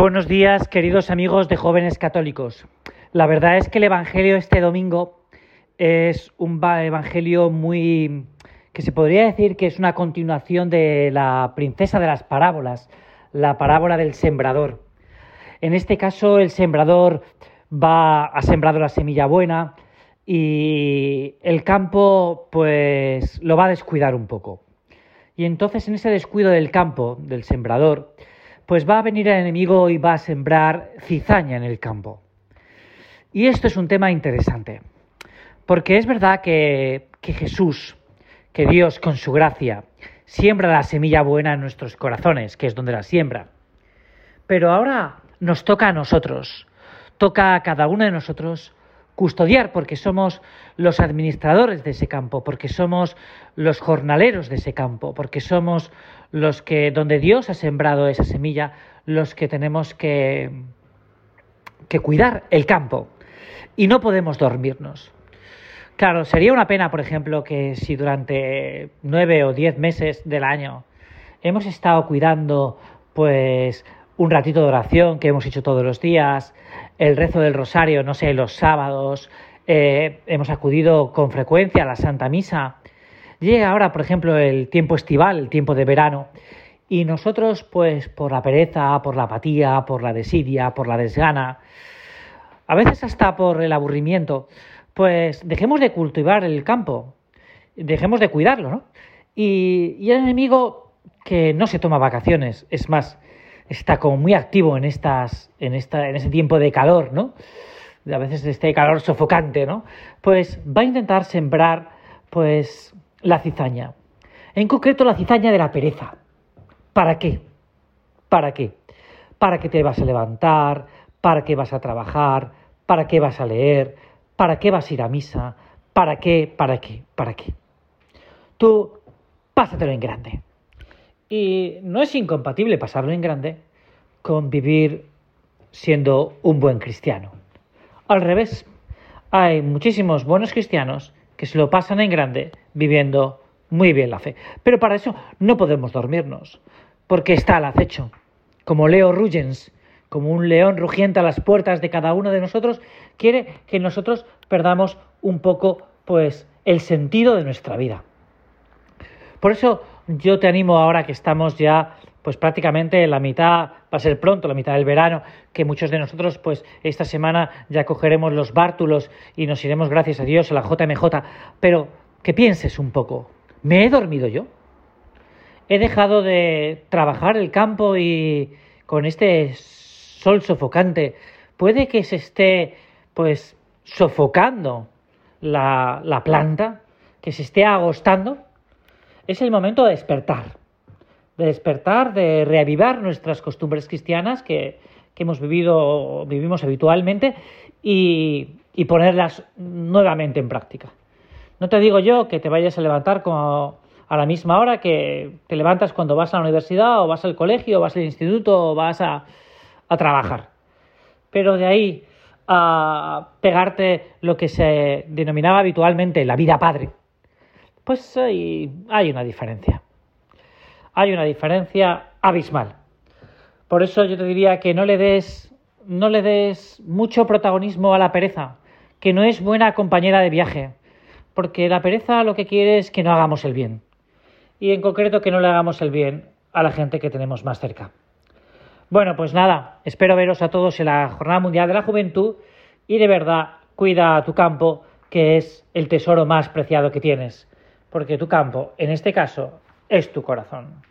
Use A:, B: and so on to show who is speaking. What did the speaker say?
A: Buenos días, queridos amigos de jóvenes católicos. La verdad es que el Evangelio este domingo es un Evangelio muy que se podría decir que es una continuación de la princesa de las parábolas, la parábola del sembrador. En este caso, el sembrador va a sembrar la semilla buena y el campo, pues, lo va a descuidar un poco. Y entonces, en ese descuido del campo, del sembrador, pues va a venir el enemigo y va a sembrar cizaña en el campo. Y esto es un tema interesante, porque es verdad que, que Jesús, que Dios con su gracia, siembra la semilla buena en nuestros corazones, que es donde la siembra. Pero ahora nos toca a nosotros, toca a cada uno de nosotros custodiar, porque somos los administradores de ese campo, porque somos los jornaleros de ese campo, porque somos los que, donde Dios ha sembrado esa semilla, los que tenemos que, que cuidar el campo. Y no podemos dormirnos. Claro, sería una pena, por ejemplo, que si durante nueve o diez meses del año hemos estado cuidando, pues, un ratito de oración que hemos hecho todos los días, el rezo del rosario, no sé, los sábados, eh, hemos acudido con frecuencia a la Santa Misa. Llega ahora, por ejemplo, el tiempo estival, el tiempo de verano, y nosotros, pues, por la pereza, por la apatía, por la desidia, por la desgana, a veces hasta por el aburrimiento, pues dejemos de cultivar el campo, dejemos de cuidarlo, ¿no? Y, y el enemigo que no se toma vacaciones, es más, está como muy activo en estas, en esta, en ese tiempo de calor, ¿no? A veces este calor sofocante, ¿no? Pues va a intentar sembrar, pues, la cizaña. En concreto, la cizaña de la pereza. ¿Para qué? ¿Para qué? ¿Para qué te vas a levantar? ¿Para qué vas a trabajar? ¿Para qué vas a leer? ¿Para qué vas a ir a misa? ¿Para qué? ¿Para qué? ¿Para qué? Tú pásatelo en grande. Y no es incompatible pasarlo en grande con vivir siendo un buen cristiano. Al revés, hay muchísimos buenos cristianos que se lo pasan en grande viviendo muy bien la fe. Pero para eso no podemos dormirnos, porque está al acecho. Como Leo Ruggens, como un león rugiente a las puertas de cada uno de nosotros, quiere que nosotros perdamos un poco pues el sentido de nuestra vida. Por eso yo te animo ahora que estamos ya pues prácticamente en la mitad, va a ser pronto, la mitad del verano, que muchos de nosotros pues esta semana ya cogeremos los bártulos y nos iremos gracias a Dios a la JMJ, pero que pienses un poco, ¿me he dormido yo? ¿He dejado de trabajar el campo y con este sol sofocante puede que se esté pues sofocando la, la planta, que se esté agostando? Es el momento de despertar, de despertar, de reavivar nuestras costumbres cristianas que, hemos vivido, vivimos habitualmente y, ponerlas nuevamente en práctica. No te digo yo que te vayas a levantar como a la misma hora que te levantas cuando vas a la universidad o vas al colegio o vas al instituto o vas a, a trabajar. Pero de ahí a pegarte lo que se denominaba habitualmente la vida padre, pues hay, una diferencia. Hay una diferencia abismal. Por eso yo te diría que no le des, no le des mucho protagonismo a la pereza, que no es buena compañera de viaje, porque la pereza lo que quiere es que no hagamos el bien. Y en concreto que no le hagamos el bien a la gente que tenemos más cerca. Bueno, pues nada, espero veros a todos en la Jornada Mundial de la Juventud y de verdad cuida tu campo, que es el tesoro más preciado que tienes porque tu campo, en este caso, es tu corazón.